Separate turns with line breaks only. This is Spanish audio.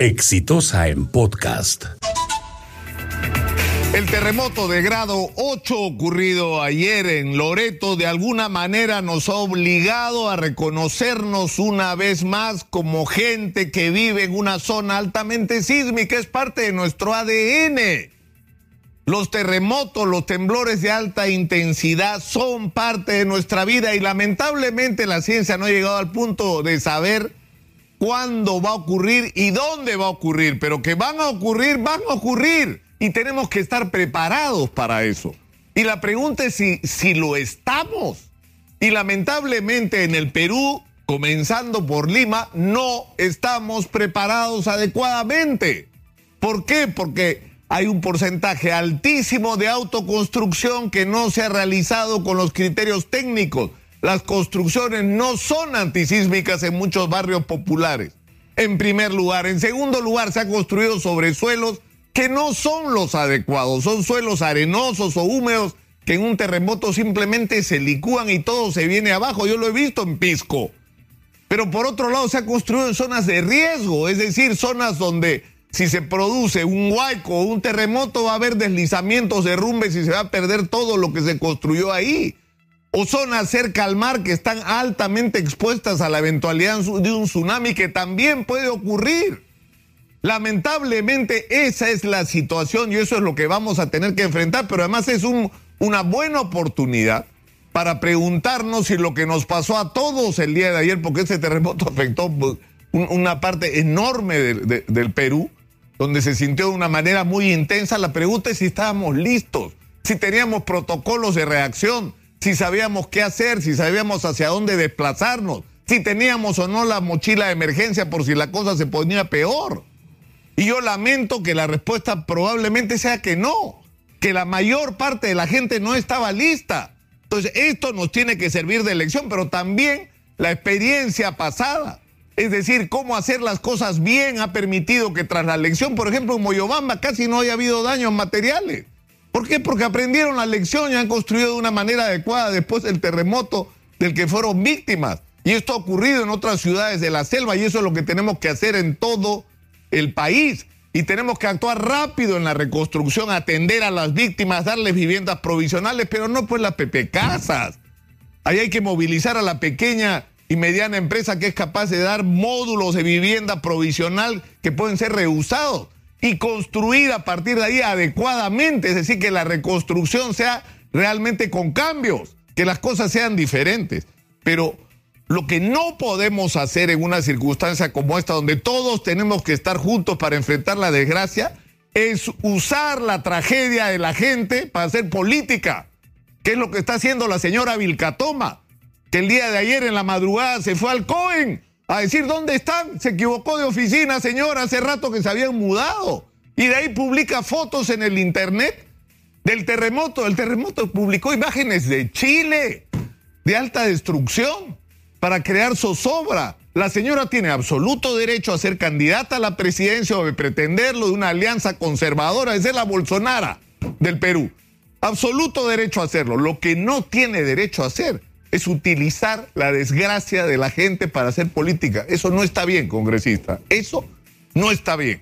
Exitosa en podcast.
El terremoto de grado 8 ocurrido ayer en Loreto de alguna manera nos ha obligado a reconocernos una vez más como gente que vive en una zona altamente sísmica, es parte de nuestro ADN. Los terremotos, los temblores de alta intensidad son parte de nuestra vida y lamentablemente la ciencia no ha llegado al punto de saber cuándo va a ocurrir y dónde va a ocurrir, pero que van a ocurrir, van a ocurrir y tenemos que estar preparados para eso. Y la pregunta es si, si lo estamos. Y lamentablemente en el Perú, comenzando por Lima, no estamos preparados adecuadamente. ¿Por qué? Porque hay un porcentaje altísimo de autoconstrucción que no se ha realizado con los criterios técnicos. Las construcciones no son antisísmicas en muchos barrios populares. En primer lugar. En segundo lugar, se ha construido sobre suelos que no son los adecuados. Son suelos arenosos o húmedos que en un terremoto simplemente se licúan y todo se viene abajo. Yo lo he visto en Pisco. Pero por otro lado, se ha construido en zonas de riesgo, es decir, zonas donde si se produce un huaico o un terremoto, va a haber deslizamientos, derrumbes y se va a perder todo lo que se construyó ahí. O zonas cerca al mar que están altamente expuestas a la eventualidad de un tsunami que también puede ocurrir. Lamentablemente esa es la situación y eso es lo que vamos a tener que enfrentar, pero además es un, una buena oportunidad para preguntarnos si lo que nos pasó a todos el día de ayer, porque ese terremoto afectó pues, una parte enorme del Perú, donde se sintió de una manera muy intensa. La pregunta es si estábamos listos, si teníamos protocolos de reacción, si sabíamos qué hacer, si sabíamos hacia dónde desplazarnos, si teníamos o no la mochila de emergencia por si la cosa se ponía peor. Y yo lamento que la respuesta probablemente sea que no, que la mayor parte de la gente no estaba lista. Entonces, esto nos tiene que servir de lección, pero también la experiencia pasada es decir, cómo hacer las cosas bien ha permitido que tras la elección, por ejemplo, en Moyobamba casi no haya habido daños materiales. ¿Por qué? Porque aprendieron la lección y han construido de una manera adecuada después del terremoto del que fueron víctimas. Y esto ha ocurrido en otras ciudades de la selva y eso es lo que tenemos que hacer en todo el país. Y tenemos que actuar rápido en la reconstrucción, atender a las víctimas, darles viviendas provisionales, pero no pues las pepecasas. Ahí hay que movilizar a la pequeña y mediana empresa que es capaz de dar módulos de vivienda provisional que pueden ser reusados y construir a partir de ahí adecuadamente, es decir, que la reconstrucción sea realmente con cambios, que las cosas sean diferentes. Pero lo que no podemos hacer en una circunstancia como esta, donde todos tenemos que estar juntos para enfrentar la desgracia, es usar la tragedia de la gente para hacer política, que es lo que está haciendo la señora Vilcatoma que el día de ayer en la madrugada se fue al Cohen a decir dónde están. Se equivocó de oficina, señora, hace rato que se habían mudado. Y de ahí publica fotos en el internet del terremoto. El terremoto publicó imágenes de Chile, de alta destrucción, para crear zozobra. La señora tiene absoluto derecho a ser candidata a la presidencia o de pretenderlo de una alianza conservadora, es la Bolsonara del Perú. Absoluto derecho a hacerlo. Lo que no tiene derecho a hacer es utilizar la desgracia de la gente para hacer política. Eso no está bien, congresista. Eso no está bien.